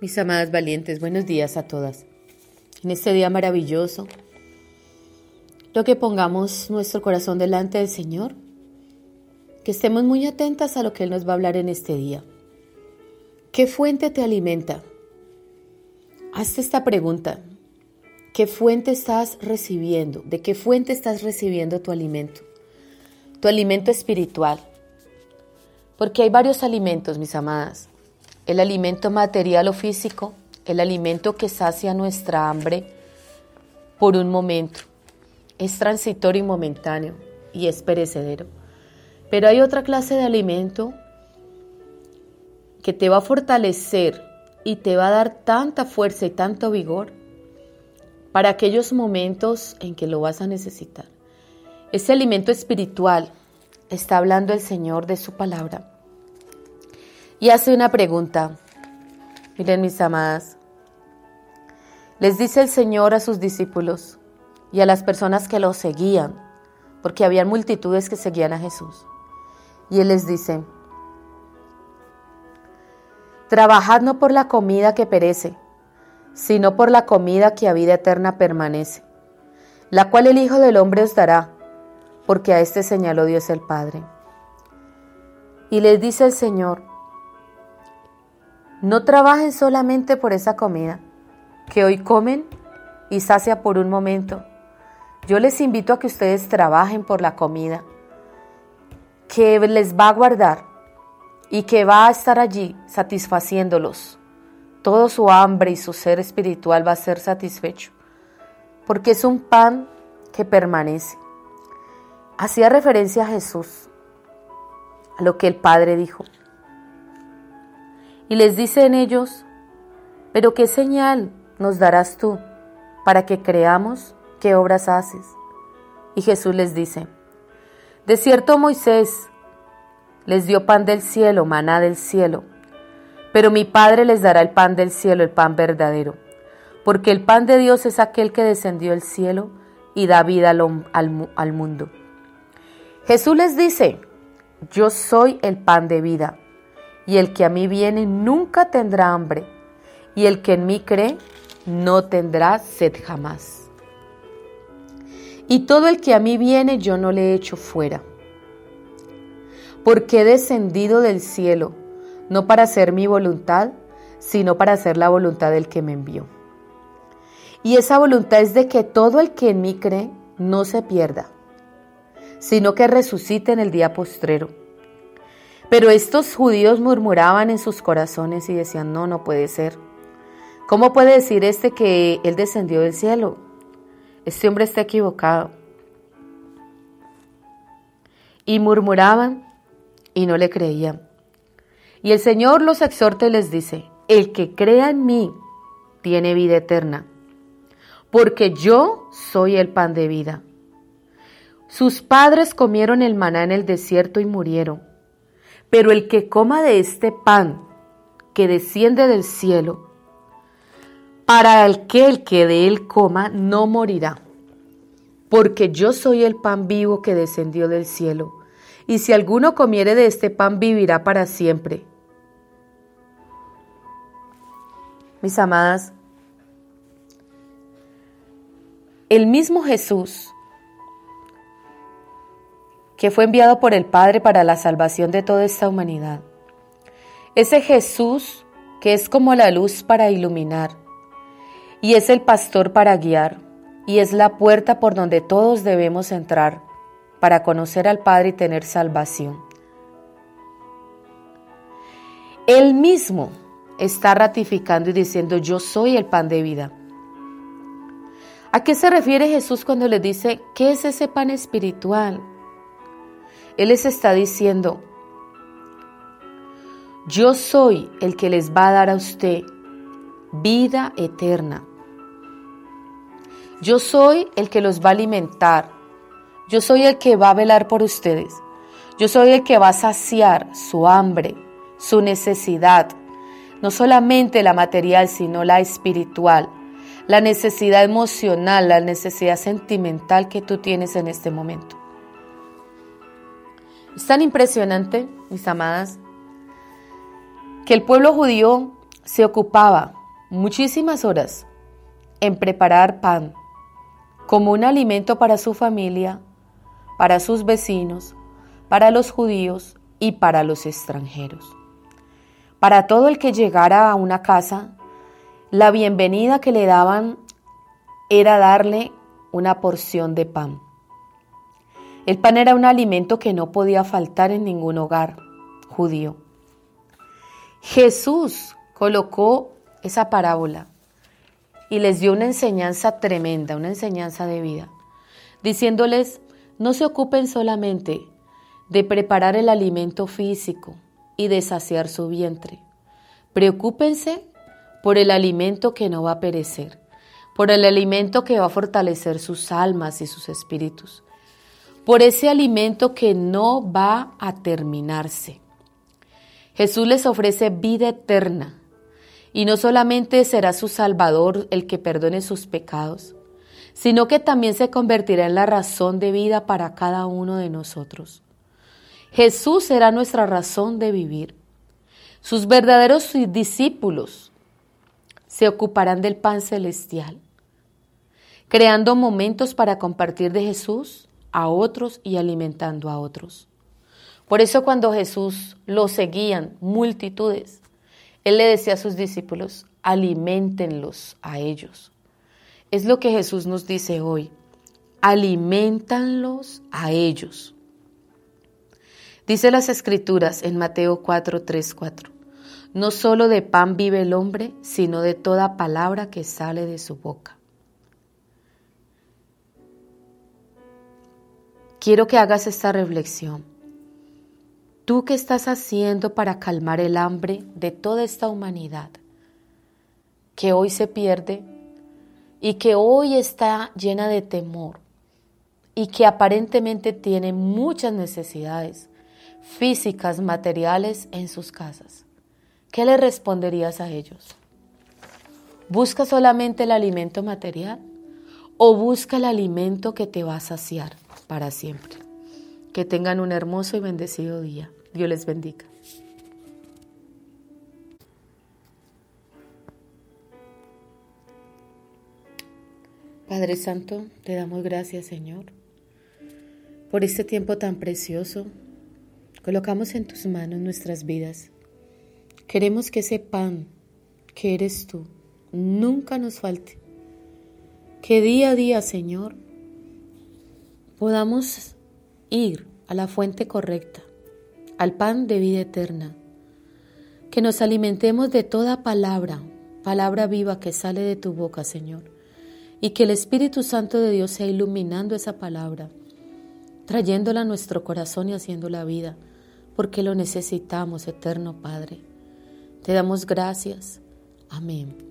Mis amadas valientes, buenos días a todas. En este día maravilloso, lo que pongamos nuestro corazón delante del Señor, que estemos muy atentas a lo que Él nos va a hablar en este día. ¿Qué fuente te alimenta? Hazte esta pregunta. ¿Qué fuente estás recibiendo? ¿De qué fuente estás recibiendo tu alimento? Tu alimento espiritual. Porque hay varios alimentos, mis amadas el alimento material o físico, el alimento que sacia nuestra hambre por un momento. Es transitorio y momentáneo y es perecedero. Pero hay otra clase de alimento que te va a fortalecer y te va a dar tanta fuerza y tanto vigor para aquellos momentos en que lo vas a necesitar. Ese alimento espiritual está hablando el Señor de su palabra y hace una pregunta. Miren mis amadas, les dice el Señor a sus discípulos y a las personas que lo seguían, porque había multitudes que seguían a Jesús. Y Él les dice, trabajad no por la comida que perece, sino por la comida que a vida eterna permanece, la cual el Hijo del Hombre os dará, porque a este señaló Dios el Padre. Y les dice el Señor, no trabajen solamente por esa comida que hoy comen y sacia por un momento. Yo les invito a que ustedes trabajen por la comida que les va a guardar y que va a estar allí satisfaciéndolos. Todo su hambre y su ser espiritual va a ser satisfecho, porque es un pan que permanece. Hacía referencia a Jesús, a lo que el Padre dijo. Y les dicen ellos, pero ¿qué señal nos darás tú para que creamos qué obras haces? Y Jesús les dice, de cierto Moisés les dio pan del cielo, maná del cielo, pero mi Padre les dará el pan del cielo, el pan verdadero, porque el pan de Dios es aquel que descendió del cielo y da vida al, al mundo. Jesús les dice, yo soy el pan de vida y el que a mí viene nunca tendrá hambre, y el que en mí cree no tendrá sed jamás. Y todo el que a mí viene yo no le echo fuera, porque he descendido del cielo, no para hacer mi voluntad, sino para hacer la voluntad del que me envió. Y esa voluntad es de que todo el que en mí cree no se pierda, sino que resucite en el día postrero. Pero estos judíos murmuraban en sus corazones y decían, no, no puede ser. ¿Cómo puede decir este que él descendió del cielo? Este hombre está equivocado. Y murmuraban y no le creían. Y el Señor los exhorta y les dice, el que crea en mí tiene vida eterna, porque yo soy el pan de vida. Sus padres comieron el maná en el desierto y murieron. Pero el que coma de este pan que desciende del cielo, para el que el que de él coma no morirá, porque yo soy el pan vivo que descendió del cielo, y si alguno comiere de este pan vivirá para siempre. Mis amadas, el mismo Jesús que fue enviado por el Padre para la salvación de toda esta humanidad. Ese Jesús que es como la luz para iluminar, y es el pastor para guiar, y es la puerta por donde todos debemos entrar para conocer al Padre y tener salvación. Él mismo está ratificando y diciendo, yo soy el pan de vida. ¿A qué se refiere Jesús cuando les dice, ¿qué es ese pan espiritual? Él les está diciendo, yo soy el que les va a dar a usted vida eterna. Yo soy el que los va a alimentar. Yo soy el que va a velar por ustedes. Yo soy el que va a saciar su hambre, su necesidad, no solamente la material, sino la espiritual, la necesidad emocional, la necesidad sentimental que tú tienes en este momento. Es tan impresionante, mis amadas, que el pueblo judío se ocupaba muchísimas horas en preparar pan como un alimento para su familia, para sus vecinos, para los judíos y para los extranjeros. Para todo el que llegara a una casa, la bienvenida que le daban era darle una porción de pan. El pan era un alimento que no podía faltar en ningún hogar judío. Jesús colocó esa parábola y les dio una enseñanza tremenda, una enseñanza de vida, diciéndoles, no se ocupen solamente de preparar el alimento físico y de saciar su vientre. Preocúpense por el alimento que no va a perecer, por el alimento que va a fortalecer sus almas y sus espíritus, por ese alimento que no va a terminarse. Jesús les ofrece vida eterna y no solamente será su Salvador el que perdone sus pecados, sino que también se convertirá en la razón de vida para cada uno de nosotros. Jesús será nuestra razón de vivir. Sus verdaderos discípulos se ocuparán del pan celestial, creando momentos para compartir de Jesús a otros y alimentando a otros. Por eso cuando Jesús lo seguían multitudes, Él le decía a sus discípulos, alimentenlos a ellos. Es lo que Jesús nos dice hoy, alimentanlos a ellos. Dice las escrituras en Mateo 4, 3, 4. No solo de pan vive el hombre, sino de toda palabra que sale de su boca. Quiero que hagas esta reflexión. ¿Tú qué estás haciendo para calmar el hambre de toda esta humanidad que hoy se pierde y que hoy está llena de temor y que aparentemente tiene muchas necesidades? físicas, materiales en sus casas. ¿Qué le responderías a ellos? ¿Busca solamente el alimento material o busca el alimento que te va a saciar para siempre? Que tengan un hermoso y bendecido día. Dios les bendiga. Padre Santo, te damos gracias, Señor, por este tiempo tan precioso Colocamos en tus manos nuestras vidas. Queremos que ese pan que eres tú nunca nos falte. Que día a día, Señor, podamos ir a la fuente correcta, al pan de vida eterna. Que nos alimentemos de toda palabra, palabra viva que sale de tu boca, Señor. Y que el Espíritu Santo de Dios sea iluminando esa palabra, trayéndola a nuestro corazón y haciéndola vida porque lo necesitamos, eterno Padre. Te damos gracias. Amén.